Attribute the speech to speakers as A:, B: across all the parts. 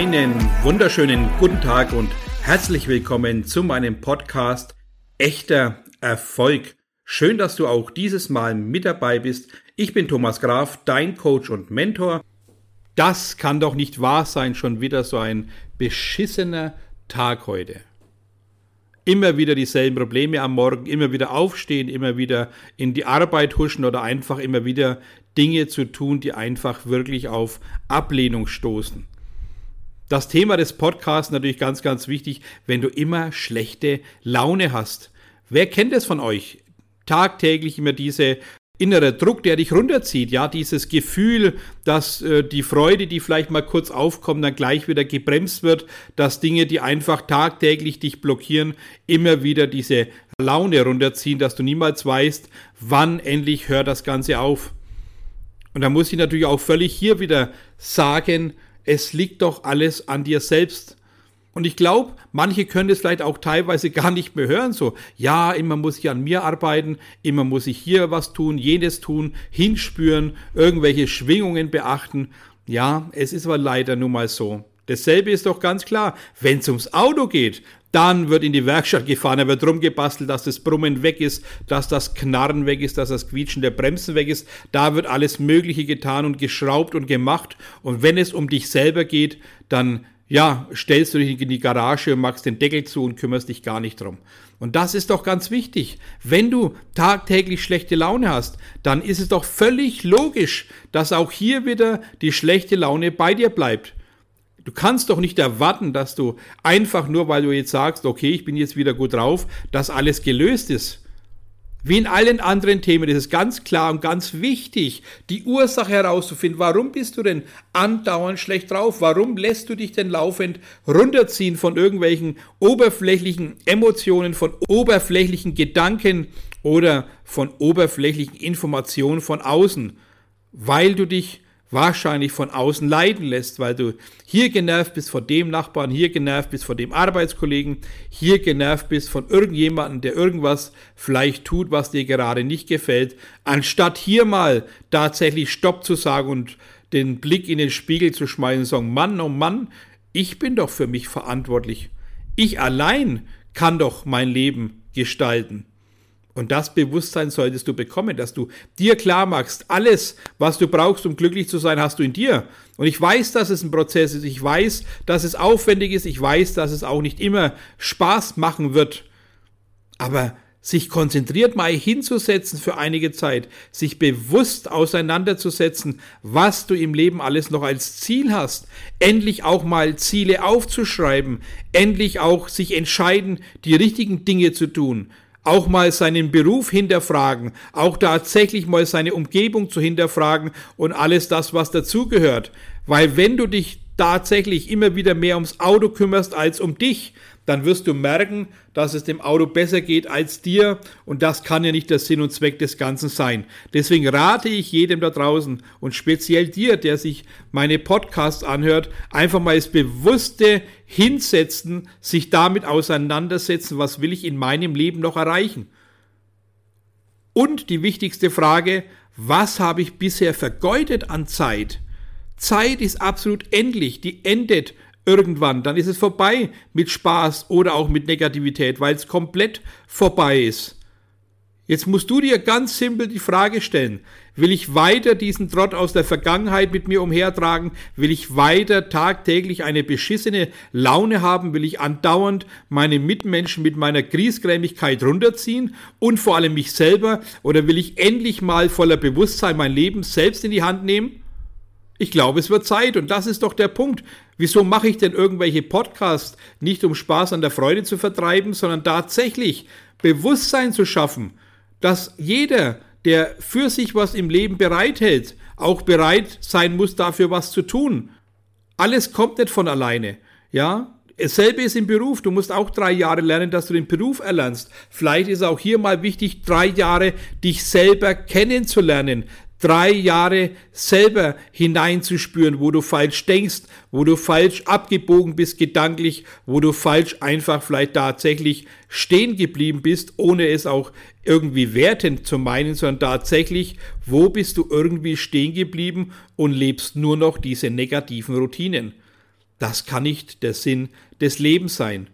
A: Einen wunderschönen guten Tag und herzlich willkommen zu meinem Podcast Echter Erfolg. Schön, dass du auch dieses Mal mit dabei bist. Ich bin Thomas Graf, dein Coach und Mentor. Das kann doch nicht wahr sein, schon wieder so ein beschissener Tag heute. Immer wieder dieselben Probleme am Morgen, immer wieder aufstehen, immer wieder in die Arbeit huschen oder einfach immer wieder Dinge zu tun, die einfach wirklich auf Ablehnung stoßen. Das Thema des Podcasts natürlich ganz, ganz wichtig, wenn du immer schlechte Laune hast. Wer kennt es von euch? Tagtäglich immer diese innere Druck, der dich runterzieht, ja, dieses Gefühl, dass äh, die Freude, die vielleicht mal kurz aufkommt, dann gleich wieder gebremst wird, dass Dinge, die einfach tagtäglich dich blockieren, immer wieder diese Laune runterziehen, dass du niemals weißt, wann endlich hört das Ganze auf. Und da muss ich natürlich auch völlig hier wieder sagen, es liegt doch alles an dir selbst. Und ich glaube, manche können es vielleicht auch teilweise gar nicht mehr hören. So, ja, immer muss ich an mir arbeiten, immer muss ich hier was tun, jenes tun, hinspüren, irgendwelche Schwingungen beachten. Ja, es ist aber leider nun mal so. Dasselbe ist doch ganz klar, wenn es ums Auto geht, dann wird in die Werkstatt gefahren, da wird rumgebastelt, dass das Brummen weg ist, dass das Knarren weg ist, dass das Quietschen der Bremsen weg ist. Da wird alles Mögliche getan und geschraubt und gemacht. Und wenn es um dich selber geht, dann ja, stellst du dich in die Garage und machst den Deckel zu und kümmerst dich gar nicht drum. Und das ist doch ganz wichtig. Wenn du tagtäglich schlechte Laune hast, dann ist es doch völlig logisch, dass auch hier wieder die schlechte Laune bei dir bleibt. Du kannst doch nicht erwarten, dass du einfach nur, weil du jetzt sagst, okay, ich bin jetzt wieder gut drauf, dass alles gelöst ist. Wie in allen anderen Themen ist es ganz klar und ganz wichtig, die Ursache herauszufinden. Warum bist du denn andauernd schlecht drauf? Warum lässt du dich denn laufend runterziehen von irgendwelchen oberflächlichen Emotionen, von oberflächlichen Gedanken oder von oberflächlichen Informationen von außen? Weil du dich wahrscheinlich von außen leiden lässt, weil du hier genervt bist von dem Nachbarn, hier genervt bist von dem Arbeitskollegen, hier genervt bist von irgendjemandem, der irgendwas vielleicht tut, was dir gerade nicht gefällt, anstatt hier mal tatsächlich Stopp zu sagen und den Blick in den Spiegel zu schmeißen und sagen, Mann, oh Mann, ich bin doch für mich verantwortlich. Ich allein kann doch mein Leben gestalten. Und das Bewusstsein solltest du bekommen, dass du dir klar machst, alles, was du brauchst, um glücklich zu sein, hast du in dir. Und ich weiß, dass es ein Prozess ist. Ich weiß, dass es aufwendig ist. Ich weiß, dass es auch nicht immer Spaß machen wird. Aber sich konzentriert mal hinzusetzen für einige Zeit, sich bewusst auseinanderzusetzen, was du im Leben alles noch als Ziel hast, endlich auch mal Ziele aufzuschreiben, endlich auch sich entscheiden, die richtigen Dinge zu tun, auch mal seinen Beruf hinterfragen, auch tatsächlich mal seine Umgebung zu hinterfragen und alles das, was dazugehört. Weil wenn du dich tatsächlich immer wieder mehr ums Auto kümmerst als um dich, dann wirst du merken, dass es dem Auto besser geht als dir und das kann ja nicht der Sinn und Zweck des Ganzen sein. Deswegen rate ich jedem da draußen und speziell dir, der sich meine Podcasts anhört, einfach mal das bewusste Hinsetzen, sich damit auseinandersetzen, was will ich in meinem Leben noch erreichen. Und die wichtigste Frage, was habe ich bisher vergeudet an Zeit? Zeit ist absolut endlich, die endet irgendwann, dann ist es vorbei mit Spaß oder auch mit Negativität, weil es komplett vorbei ist. Jetzt musst du dir ganz simpel die Frage stellen, will ich weiter diesen Trott aus der Vergangenheit mit mir umhertragen? Will ich weiter tagtäglich eine beschissene Laune haben? Will ich andauernd meine Mitmenschen mit meiner Griesgrämigkeit runterziehen und vor allem mich selber? Oder will ich endlich mal voller Bewusstsein mein Leben selbst in die Hand nehmen? Ich glaube, es wird Zeit und das ist doch der Punkt. Wieso mache ich denn irgendwelche Podcasts nicht um Spaß an der Freude zu vertreiben, sondern tatsächlich Bewusstsein zu schaffen, dass jeder, der für sich was im Leben bereithält, auch bereit sein muss, dafür was zu tun. Alles kommt nicht von alleine. Ja, Dasselbe ist im Beruf. Du musst auch drei Jahre lernen, dass du den Beruf erlernst. Vielleicht ist auch hier mal wichtig, drei Jahre dich selber kennenzulernen, drei Jahre selber hineinzuspüren, wo du falsch denkst, wo du falsch abgebogen bist gedanklich, wo du falsch einfach vielleicht tatsächlich stehen geblieben bist, ohne es auch irgendwie wertend zu meinen, sondern tatsächlich, wo bist du irgendwie stehen geblieben und lebst nur noch diese negativen Routinen. Das kann nicht der Sinn des Lebens sein.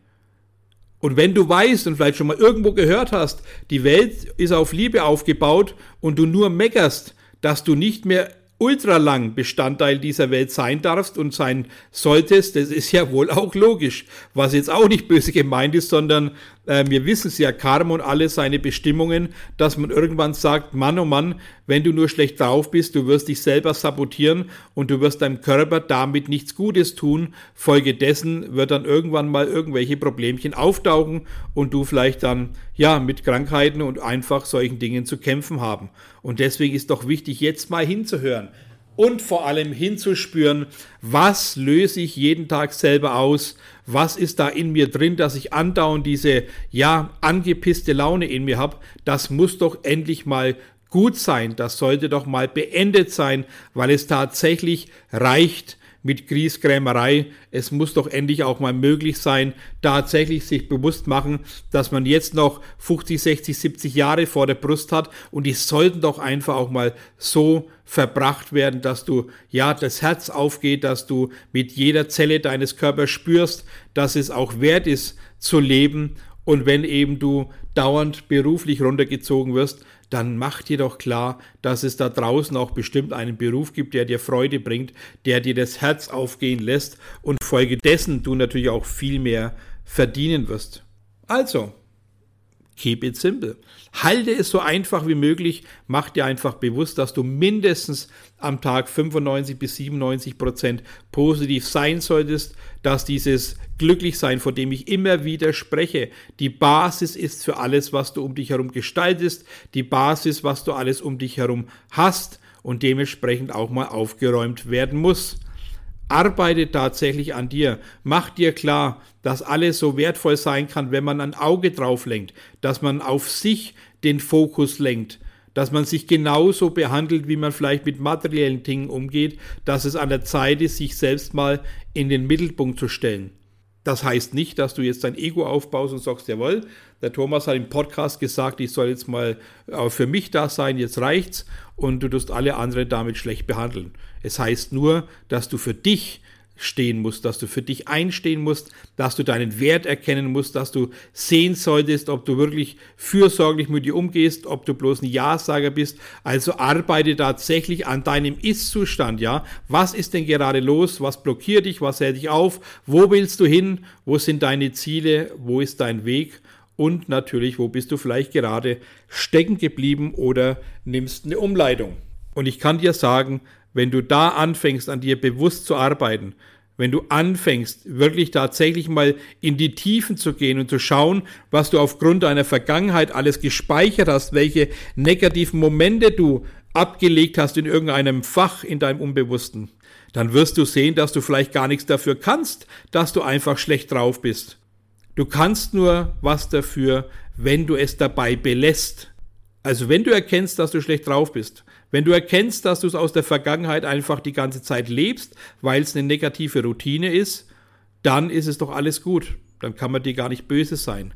A: Und wenn du weißt und vielleicht schon mal irgendwo gehört hast, die Welt ist auf Liebe aufgebaut und du nur meckerst, dass du nicht mehr ultralang Bestandteil dieser Welt sein darfst und sein solltest, das ist ja wohl auch logisch, was jetzt auch nicht böse gemeint ist, sondern äh, wir wissen es ja, Karma und alle seine Bestimmungen, dass man irgendwann sagt, Mann, oh Mann, wenn du nur schlecht drauf bist, du wirst dich selber sabotieren und du wirst deinem Körper damit nichts Gutes tun. Folgedessen wird dann irgendwann mal irgendwelche Problemchen auftauchen und du vielleicht dann, ja, mit Krankheiten und einfach solchen Dingen zu kämpfen haben. Und deswegen ist doch wichtig, jetzt mal hinzuhören und vor allem hinzuspüren, was löse ich jeden Tag selber aus, was ist da in mir drin, dass ich andauernd diese, ja, angepisste Laune in mir habe, das muss doch endlich mal gut sein, das sollte doch mal beendet sein, weil es tatsächlich reicht, mit Griesgrämerei. Es muss doch endlich auch mal möglich sein, tatsächlich sich bewusst machen, dass man jetzt noch 50, 60, 70 Jahre vor der Brust hat und die sollten doch einfach auch mal so verbracht werden, dass du ja das Herz aufgeht, dass du mit jeder Zelle deines Körpers spürst, dass es auch wert ist zu leben und wenn eben du dauernd beruflich runtergezogen wirst, dann mach dir doch klar, dass es da draußen auch bestimmt einen Beruf gibt, der dir Freude bringt, der dir das Herz aufgehen lässt und folgedessen du natürlich auch viel mehr verdienen wirst. Also, keep it simple. Halte es so einfach wie möglich, mach dir einfach bewusst, dass du mindestens am Tag 95 bis 97 Prozent positiv sein solltest, dass dieses Glücklichsein, von dem ich immer wieder spreche, die Basis ist für alles, was du um dich herum gestaltest, die Basis, was du alles um dich herum hast und dementsprechend auch mal aufgeräumt werden muss. Arbeite tatsächlich an dir. Mach dir klar, dass alles so wertvoll sein kann, wenn man ein Auge drauf lenkt, dass man auf sich den Fokus lenkt, dass man sich genauso behandelt, wie man vielleicht mit materiellen Dingen umgeht, dass es an der Zeit ist, sich selbst mal in den Mittelpunkt zu stellen. Das heißt nicht, dass du jetzt dein Ego aufbaust und sagst, jawohl, der Thomas hat im Podcast gesagt, ich soll jetzt mal äh, für mich da sein, jetzt reicht's und du tust alle anderen damit schlecht behandeln. Es heißt nur, dass du für dich stehen musst, dass du für dich einstehen musst, dass du deinen Wert erkennen musst, dass du sehen solltest, ob du wirklich fürsorglich mit dir umgehst, ob du bloß ein Ja-Sager bist. Also arbeite tatsächlich an deinem Ist-Zustand, ja. Was ist denn gerade los? Was blockiert dich? Was hält dich auf? Wo willst du hin? Wo sind deine Ziele? Wo ist dein Weg? Und natürlich, wo bist du vielleicht gerade stecken geblieben oder nimmst eine Umleitung? Und ich kann dir sagen, wenn du da anfängst, an dir bewusst zu arbeiten, wenn du anfängst, wirklich tatsächlich mal in die Tiefen zu gehen und zu schauen, was du aufgrund deiner Vergangenheit alles gespeichert hast, welche negativen Momente du abgelegt hast in irgendeinem Fach in deinem Unbewussten, dann wirst du sehen, dass du vielleicht gar nichts dafür kannst, dass du einfach schlecht drauf bist. Du kannst nur was dafür, wenn du es dabei belässt. Also wenn du erkennst, dass du schlecht drauf bist, wenn du erkennst, dass du es aus der Vergangenheit einfach die ganze Zeit lebst, weil es eine negative Routine ist, dann ist es doch alles gut. Dann kann man dir gar nicht böse sein.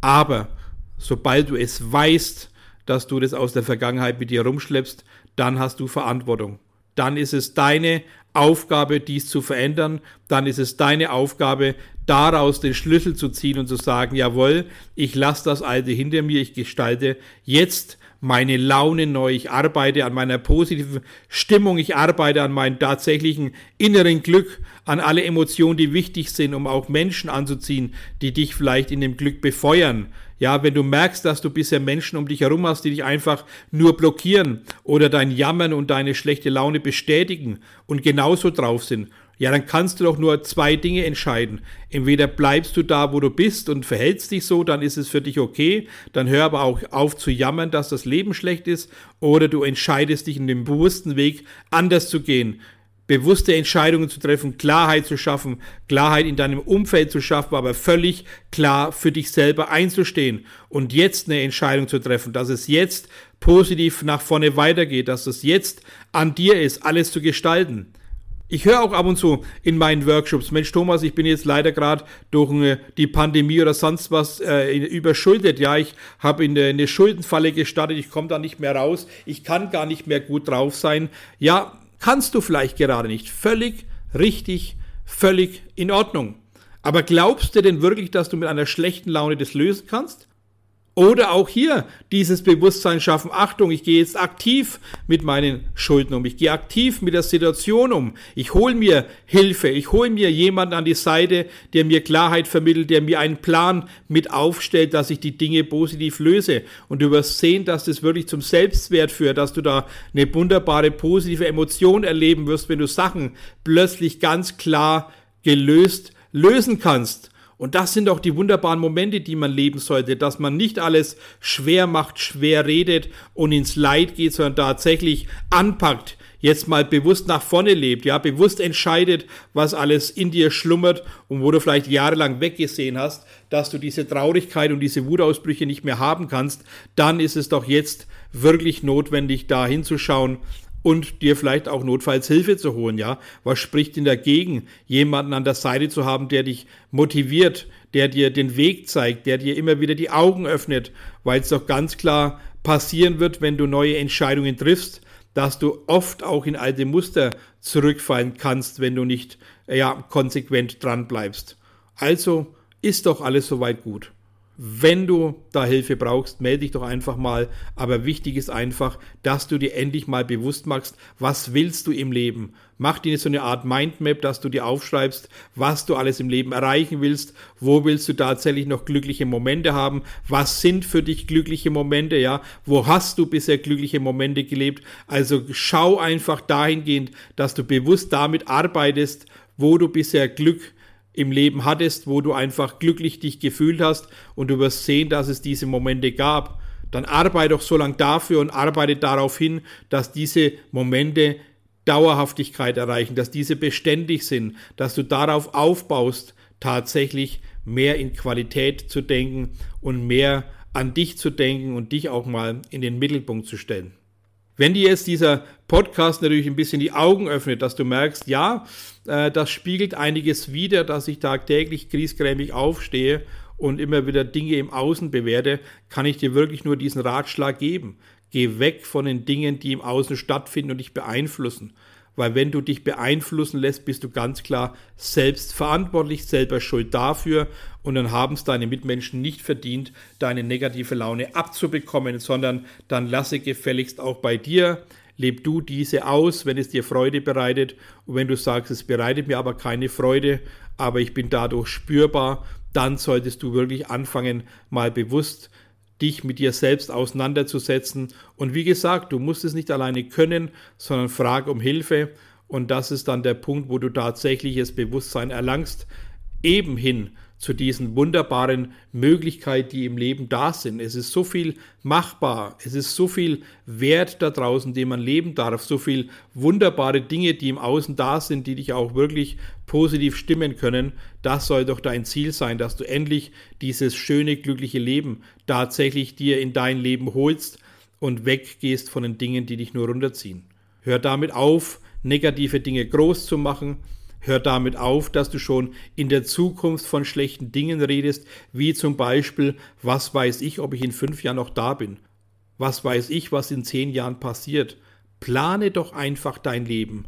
A: Aber sobald du es weißt, dass du das aus der Vergangenheit mit dir rumschleppst, dann hast du Verantwortung. Dann ist es deine Aufgabe, dies zu verändern. Dann ist es deine Aufgabe, daraus den Schlüssel zu ziehen und zu sagen, jawohl, ich lasse das Alte hinter mir, ich gestalte jetzt meine Laune neu, ich arbeite an meiner positiven Stimmung, ich arbeite an meinem tatsächlichen inneren Glück, an alle Emotionen, die wichtig sind, um auch Menschen anzuziehen, die dich vielleicht in dem Glück befeuern. Ja, wenn du merkst, dass du bisher Menschen um dich herum hast, die dich einfach nur blockieren oder dein Jammern und deine schlechte Laune bestätigen und genauso drauf sind, ja, dann kannst du doch nur zwei Dinge entscheiden. Entweder bleibst du da, wo du bist und verhältst dich so, dann ist es für dich okay, dann hör aber auch auf zu jammern, dass das Leben schlecht ist, oder du entscheidest dich in dem bewussten Weg anders zu gehen, bewusste Entscheidungen zu treffen, Klarheit zu schaffen, Klarheit in deinem Umfeld zu schaffen, aber völlig klar für dich selber einzustehen und jetzt eine Entscheidung zu treffen, dass es jetzt positiv nach vorne weitergeht, dass es jetzt an dir ist, alles zu gestalten. Ich höre auch ab und zu in meinen Workshops, Mensch Thomas, ich bin jetzt leider gerade durch äh, die Pandemie oder sonst was äh, überschuldet. Ja, ich habe in eine Schuldenfalle gestartet, ich komme da nicht mehr raus, ich kann gar nicht mehr gut drauf sein. Ja, kannst du vielleicht gerade nicht. Völlig richtig, völlig in Ordnung. Aber glaubst du denn wirklich, dass du mit einer schlechten Laune das lösen kannst? Oder auch hier dieses Bewusstsein schaffen, Achtung, ich gehe jetzt aktiv mit meinen Schulden um, ich gehe aktiv mit der Situation um, ich hole mir Hilfe, ich hole mir jemanden an die Seite, der mir Klarheit vermittelt, der mir einen Plan mit aufstellt, dass ich die Dinge positiv löse. Und du wirst sehen, dass das wirklich zum Selbstwert führt, dass du da eine wunderbare positive Emotion erleben wirst, wenn du Sachen plötzlich ganz klar gelöst lösen kannst. Und das sind auch die wunderbaren Momente, die man leben sollte, dass man nicht alles schwer macht, schwer redet und ins Leid geht, sondern tatsächlich anpackt, jetzt mal bewusst nach vorne lebt, ja, bewusst entscheidet, was alles in dir schlummert und wo du vielleicht jahrelang weggesehen hast, dass du diese Traurigkeit und diese Wutausbrüche nicht mehr haben kannst, dann ist es doch jetzt wirklich notwendig, da hinzuschauen, und dir vielleicht auch notfalls Hilfe zu holen, ja? Was spricht denn dagegen, jemanden an der Seite zu haben, der dich motiviert, der dir den Weg zeigt, der dir immer wieder die Augen öffnet, weil es doch ganz klar passieren wird, wenn du neue Entscheidungen triffst, dass du oft auch in alte Muster zurückfallen kannst, wenn du nicht ja, konsequent dran bleibst. Also ist doch alles soweit gut. Wenn du da Hilfe brauchst, melde dich doch einfach mal. Aber wichtig ist einfach, dass du dir endlich mal bewusst machst, was willst du im Leben? Mach dir so eine Art Mindmap, dass du dir aufschreibst, was du alles im Leben erreichen willst, wo willst du tatsächlich noch glückliche Momente haben, was sind für dich glückliche Momente, ja, wo hast du bisher glückliche Momente gelebt. Also schau einfach dahingehend, dass du bewusst damit arbeitest, wo du bisher Glück im Leben hattest, wo du einfach glücklich dich gefühlt hast und du wirst sehen, dass es diese Momente gab, dann arbeite doch so lange dafür und arbeite darauf hin, dass diese Momente Dauerhaftigkeit erreichen, dass diese beständig sind, dass du darauf aufbaust, tatsächlich mehr in Qualität zu denken und mehr an dich zu denken und dich auch mal in den Mittelpunkt zu stellen. Wenn dir jetzt dieser Podcast natürlich ein bisschen die Augen öffnet, dass du merkst, ja, äh, das spiegelt einiges wider, dass ich tagtäglich griesgrämig aufstehe und immer wieder Dinge im Außen bewerte, kann ich dir wirklich nur diesen Ratschlag geben. Geh weg von den Dingen, die im Außen stattfinden und dich beeinflussen weil wenn du dich beeinflussen lässt, bist du ganz klar selbst verantwortlich, selber schuld dafür. Und dann haben es deine Mitmenschen nicht verdient, deine negative Laune abzubekommen, sondern dann lasse gefälligst auch bei dir, leb du diese aus, wenn es dir Freude bereitet. Und wenn du sagst, es bereitet mir aber keine Freude, aber ich bin dadurch spürbar, dann solltest du wirklich anfangen, mal bewusst dich mit dir selbst auseinanderzusetzen. Und wie gesagt, du musst es nicht alleine können, sondern frag um Hilfe. Und das ist dann der Punkt, wo du tatsächliches Bewusstsein erlangst, eben hin zu diesen wunderbaren Möglichkeiten, die im Leben da sind. Es ist so viel machbar, es ist so viel Wert da draußen, den man leben darf, so viel wunderbare Dinge, die im Außen da sind, die dich auch wirklich positiv stimmen können. Das soll doch dein Ziel sein, dass du endlich dieses schöne, glückliche Leben tatsächlich dir in dein Leben holst und weggehst von den Dingen, die dich nur runterziehen. Hör damit auf, negative Dinge groß zu machen, Hör damit auf, dass du schon in der Zukunft von schlechten Dingen redest, wie zum Beispiel, was weiß ich, ob ich in fünf Jahren noch da bin? Was weiß ich, was in zehn Jahren passiert? Plane doch einfach dein Leben.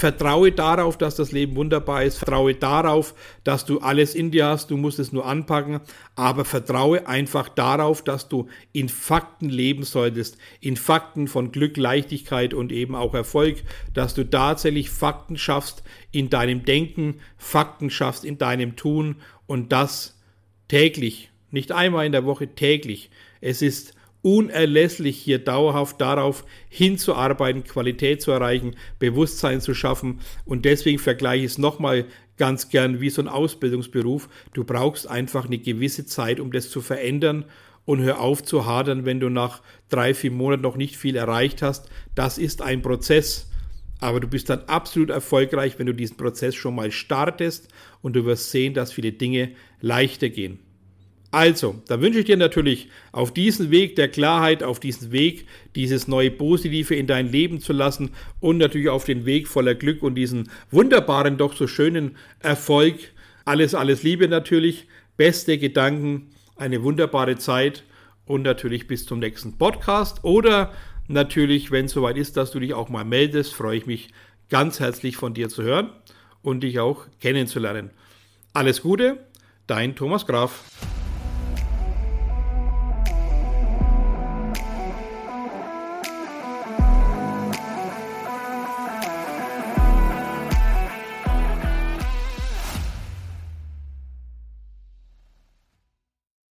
A: Vertraue darauf, dass das Leben wunderbar ist. Vertraue darauf, dass du alles in dir hast. Du musst es nur anpacken. Aber vertraue einfach darauf, dass du in Fakten leben solltest. In Fakten von Glück, Leichtigkeit und eben auch Erfolg. Dass du tatsächlich Fakten schaffst in deinem Denken, Fakten schaffst in deinem Tun und das täglich. Nicht einmal in der Woche, täglich. Es ist unerlässlich, hier dauerhaft darauf hinzuarbeiten, Qualität zu erreichen, Bewusstsein zu schaffen. Und deswegen vergleiche ich es nochmal ganz gern wie so ein Ausbildungsberuf. Du brauchst einfach eine gewisse Zeit, um das zu verändern. Und hör auf zu hadern, wenn du nach drei, vier Monaten noch nicht viel erreicht hast. Das ist ein Prozess. Aber du bist dann absolut erfolgreich, wenn du diesen Prozess schon mal startest und du wirst sehen, dass viele Dinge leichter gehen. Also, da wünsche ich dir natürlich auf diesen Weg der Klarheit, auf diesen Weg, dieses neue Positive in dein Leben zu lassen und natürlich auf den Weg voller Glück und diesen wunderbaren, doch so schönen Erfolg. Alles, alles Liebe natürlich, beste Gedanken, eine wunderbare Zeit und natürlich bis zum nächsten Podcast oder natürlich, wenn es soweit ist, dass du dich auch mal meldest, freue ich mich ganz herzlich von dir zu hören. und dich auch kennenzulernen. Alles Gute, dein Thomas Graf.